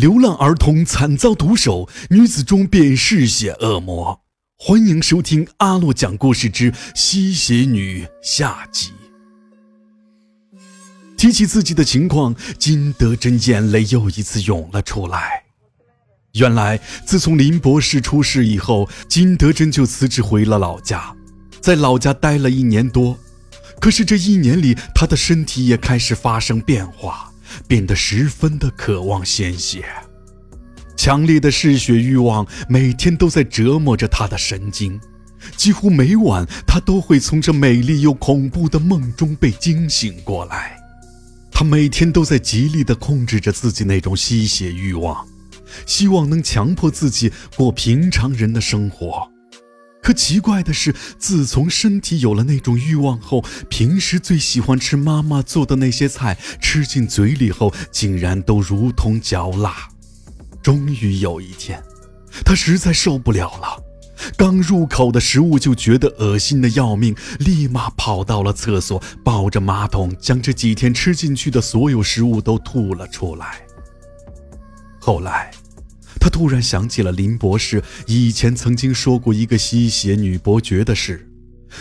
流浪儿童惨遭毒手，女子中变嗜血恶魔。欢迎收听阿洛讲故事之吸血女下集。提起自己的情况，金德珍眼泪又一次涌了出来。原来，自从林博士出事以后，金德珍就辞职回了老家，在老家待了一年多。可是这一年里，他的身体也开始发生变化。变得十分的渴望鲜血，强烈的嗜血欲望每天都在折磨着他的神经，几乎每晚他都会从这美丽又恐怖的梦中被惊醒过来。他每天都在极力地控制着自己那种吸血欲望，希望能强迫自己过平常人的生活。可奇怪的是，自从身体有了那种欲望后，平时最喜欢吃妈妈做的那些菜，吃进嘴里后，竟然都如同嚼蜡。终于有一天，他实在受不了了，刚入口的食物就觉得恶心的要命，立马跑到了厕所，抱着马桶将这几天吃进去的所有食物都吐了出来。后来。他突然想起了林博士以前曾经说过一个吸血女伯爵的事，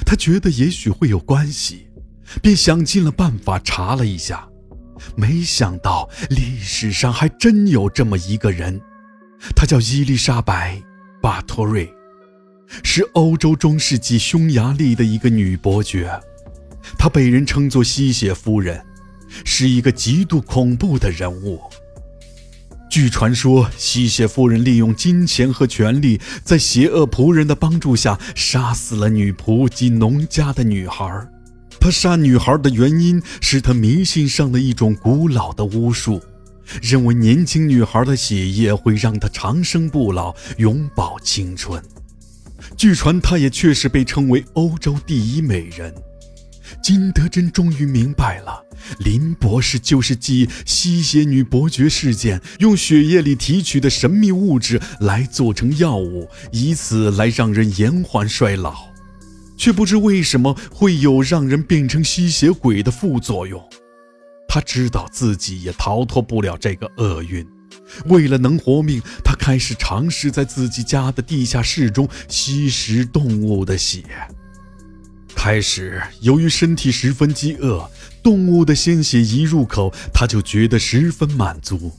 他觉得也许会有关系，便想尽了办法查了一下，没想到历史上还真有这么一个人，她叫伊丽莎白·巴托瑞，是欧洲中世纪匈牙利的一个女伯爵，她被人称作吸血夫人，是一个极度恐怖的人物。据传说，吸血夫人利用金钱和权力，在邪恶仆人的帮助下，杀死了女仆及农家的女孩。他杀女孩的原因是他迷信上的一种古老的巫术，认为年轻女孩的血液会让她长生不老，永葆青春。据传，她也确实被称为欧洲第一美人。金德珍终于明白了，林博士就是继吸血女伯爵事件用血液里提取的神秘物质来做成药物，以此来让人延缓衰老，却不知为什么会有让人变成吸血鬼的副作用。他知道自己也逃脱不了这个厄运，为了能活命，他开始尝试在自己家的地下室中吸食动物的血。开始，由于身体十分饥饿，动物的鲜血一入口，他就觉得十分满足。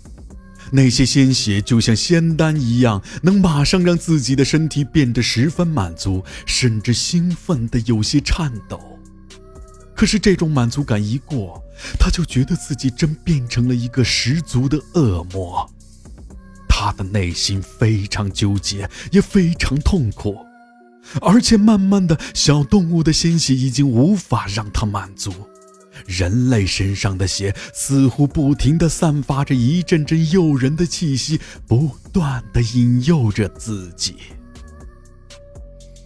那些鲜血就像仙丹一样，能马上让自己的身体变得十分满足，甚至兴奋的有些颤抖。可是这种满足感一过，他就觉得自己真变成了一个十足的恶魔。他的内心非常纠结，也非常痛苦。而且慢慢的小动物的鲜血已经无法让他满足，人类身上的血似乎不停的散发着一阵阵诱人的气息，不断的引诱着自己。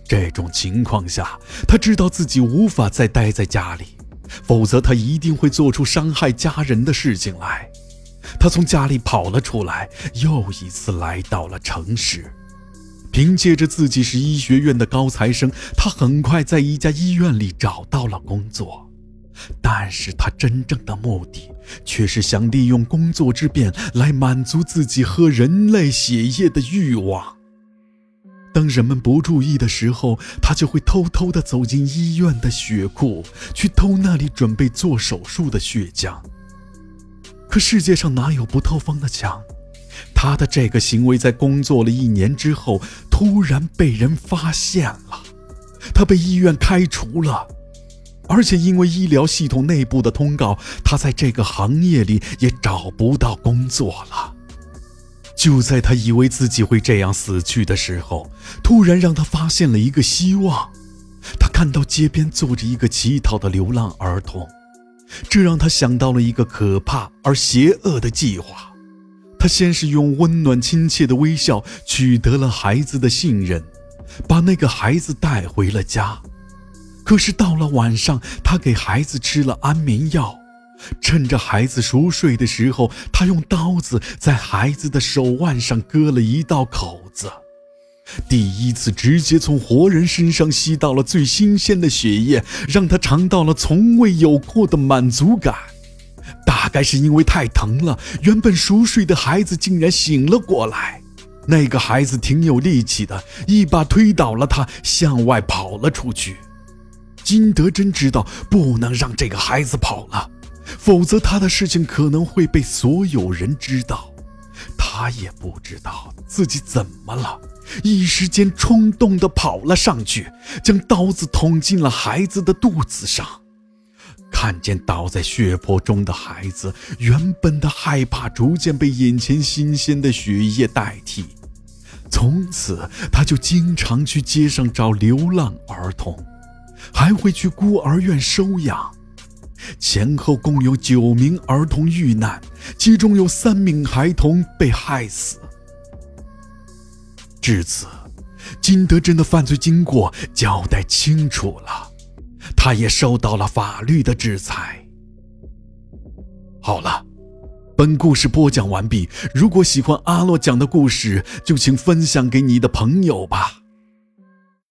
这种情况下，他知道自己无法再待在家里，否则他一定会做出伤害家人的事情来。他从家里跑了出来，又一次来到了城市。凭借着自己是医学院的高材生，他很快在一家医院里找到了工作。但是他真正的目的却是想利用工作之便来满足自己喝人类血液的欲望。当人们不注意的时候，他就会偷偷地走进医院的血库，去偷那里准备做手术的血浆。可世界上哪有不透风的墙？他的这个行为在工作了一年之后，突然被人发现了，他被医院开除了，而且因为医疗系统内部的通告，他在这个行业里也找不到工作了。就在他以为自己会这样死去的时候，突然让他发现了一个希望，他看到街边坐着一个乞讨的流浪儿童，这让他想到了一个可怕而邪恶的计划。他先是用温暖亲切的微笑取得了孩子的信任，把那个孩子带回了家。可是到了晚上，他给孩子吃了安眠药，趁着孩子熟睡的时候，他用刀子在孩子的手腕上割了一道口子。第一次直接从活人身上吸到了最新鲜的血液，让他尝到了从未有过的满足感。大概是因为太疼了，原本熟睡的孩子竟然醒了过来。那个孩子挺有力气的，一把推倒了他，向外跑了出去。金德珍知道不能让这个孩子跑了，否则他的事情可能会被所有人知道。他也不知道自己怎么了，一时间冲动地跑了上去，将刀子捅进了孩子的肚子上。看见倒在血泊中的孩子，原本的害怕逐渐被眼前新鲜的血液代替。从此，他就经常去街上找流浪儿童，还会去孤儿院收养。前后共有九名儿童遇难，其中有三名孩童被害死。至此，金德珍的犯罪经过交代清楚了。他也受到了法律的制裁。好了，本故事播讲完毕。如果喜欢阿洛讲的故事，就请分享给你的朋友吧。